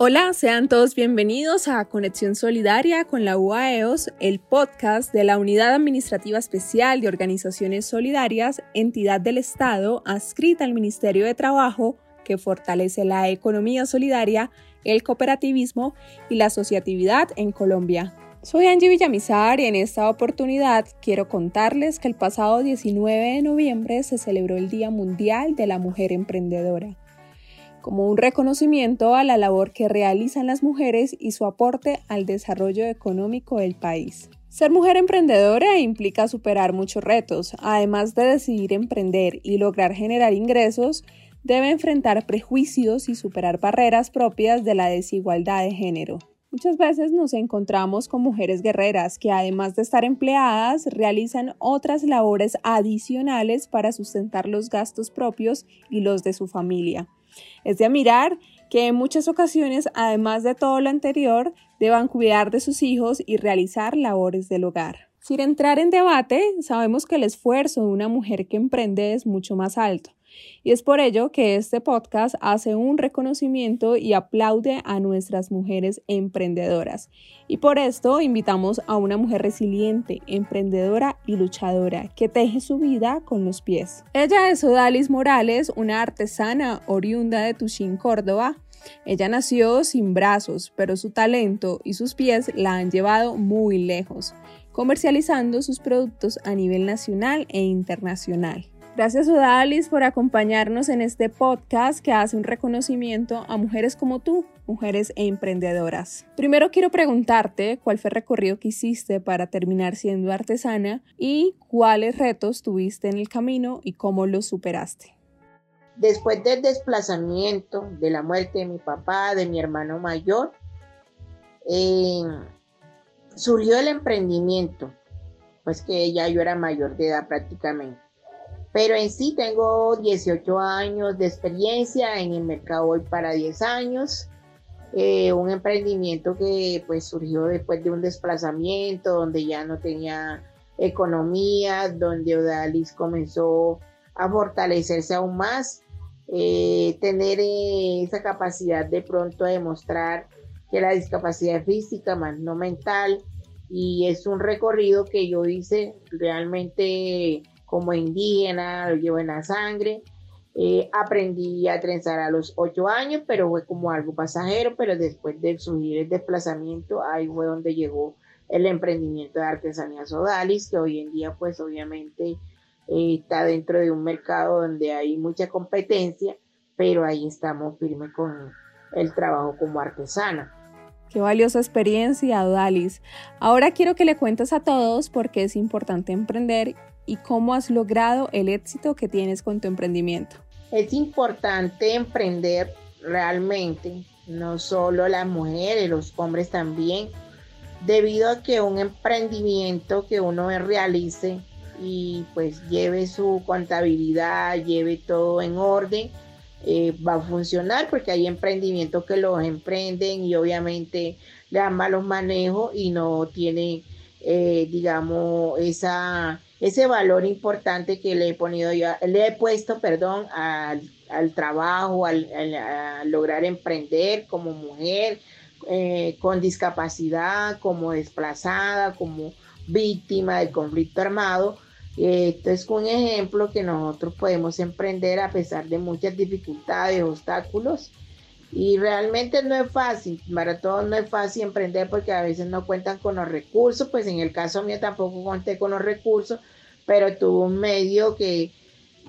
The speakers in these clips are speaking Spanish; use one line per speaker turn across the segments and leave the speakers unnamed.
Hola, sean todos bienvenidos a Conexión Solidaria con la UAEOS, el podcast de la Unidad Administrativa Especial de Organizaciones Solidarias, entidad del Estado adscrita al Ministerio de Trabajo que fortalece la economía solidaria, el cooperativismo y la asociatividad en Colombia. Soy Angie Villamizar y en esta oportunidad quiero contarles que el pasado 19 de noviembre se celebró el Día Mundial de la Mujer Emprendedora como un reconocimiento a la labor que realizan las mujeres y su aporte al desarrollo económico del país. Ser mujer emprendedora implica superar muchos retos, además de decidir emprender y lograr generar ingresos, debe enfrentar prejuicios y superar barreras propias de la desigualdad de género. Muchas veces nos encontramos con mujeres guerreras que además de estar empleadas realizan otras labores adicionales para sustentar los gastos propios y los de su familia. Es de admirar que en muchas ocasiones, además de todo lo anterior, deban cuidar de sus hijos y realizar labores del hogar. Sin entrar en debate, sabemos que el esfuerzo de una mujer que emprende es mucho más alto. Y es por ello que este podcast hace un reconocimiento y aplaude a nuestras mujeres emprendedoras. Y por esto invitamos a una mujer resiliente, emprendedora y luchadora que teje su vida con los pies. Ella es Odalis Morales, una artesana oriunda de Tuchín, Córdoba. Ella nació sin brazos, pero su talento y sus pies la han llevado muy lejos, comercializando sus productos a nivel nacional e internacional. Gracias Odalis por acompañarnos en este podcast que hace un reconocimiento a mujeres como tú, mujeres e emprendedoras. Primero quiero preguntarte cuál fue el recorrido que hiciste para terminar siendo artesana y cuáles retos tuviste en el camino y cómo los superaste.
Después del desplazamiento, de la muerte de mi papá, de mi hermano mayor, eh, surgió el emprendimiento, pues que ya yo era mayor de edad prácticamente pero en sí tengo 18 años de experiencia en el mercado hoy para 10 años. Eh, un emprendimiento que pues surgió después de un desplazamiento donde ya no tenía economía, donde Odalis comenzó a fortalecerse aún más, eh, tener esa capacidad de pronto de demostrar que la discapacidad física más no mental y es un recorrido que yo hice realmente como indígena, lo llevo en la sangre. Eh, aprendí a trenzar a los ocho años, pero fue como algo pasajero, pero después de subir el desplazamiento, ahí fue donde llegó el emprendimiento de artesanía Sodalis, que hoy en día pues obviamente eh, está dentro de un mercado donde hay mucha competencia, pero ahí estamos firmes con el trabajo como artesana.
Qué valiosa experiencia, Odalis. Ahora quiero que le cuentes a todos por qué es importante emprender y cómo has logrado el éxito que tienes con tu emprendimiento.
Es importante emprender realmente, no solo las mujeres, los hombres también, debido a que un emprendimiento que uno realice y pues lleve su contabilidad, lleve todo en orden, eh, va a funcionar porque hay emprendimientos que los emprenden y obviamente le dan malos manejos y no tienen, eh, digamos, esa ese valor importante que le he ponido yo, le he puesto, perdón, al, trabajo, al, lograr emprender como mujer, eh, con discapacidad, como desplazada, como víctima del conflicto armado. Esto es un ejemplo que nosotros podemos emprender a pesar de muchas dificultades, obstáculos. Y realmente no es fácil, para todos no es fácil emprender porque a veces no cuentan con los recursos, pues en el caso mío tampoco conté con los recursos, pero tuvo un medio que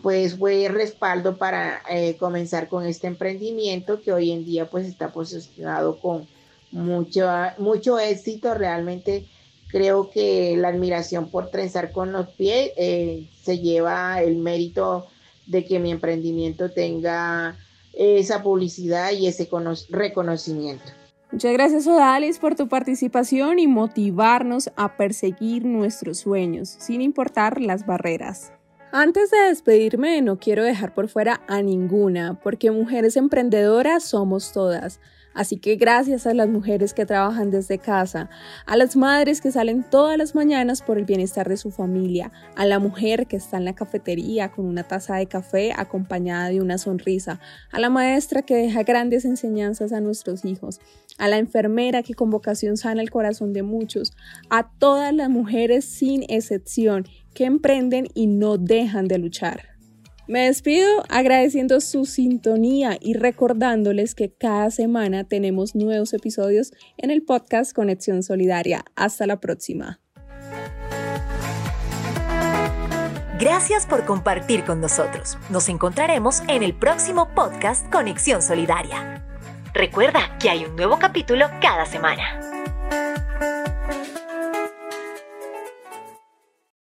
pues fue respaldo para eh, comenzar con este emprendimiento que hoy en día pues está posicionado con mucho, mucho éxito. Realmente creo que la admiración por trenzar con los pies eh, se lleva el mérito de que mi emprendimiento tenga esa publicidad y ese reconocimiento.
Muchas gracias Odalis por tu participación y motivarnos a perseguir nuestros sueños, sin importar las barreras. Antes de despedirme, no quiero dejar por fuera a ninguna, porque mujeres emprendedoras somos todas. Así que gracias a las mujeres que trabajan desde casa, a las madres que salen todas las mañanas por el bienestar de su familia, a la mujer que está en la cafetería con una taza de café acompañada de una sonrisa, a la maestra que deja grandes enseñanzas a nuestros hijos, a la enfermera que con vocación sana el corazón de muchos, a todas las mujeres sin excepción que emprenden y no dejan de luchar. Me despido agradeciendo su sintonía y recordándoles que cada semana tenemos nuevos episodios en el podcast Conexión Solidaria. Hasta la próxima.
Gracias por compartir con nosotros. Nos encontraremos en el próximo podcast Conexión Solidaria. Recuerda que hay un nuevo capítulo cada semana.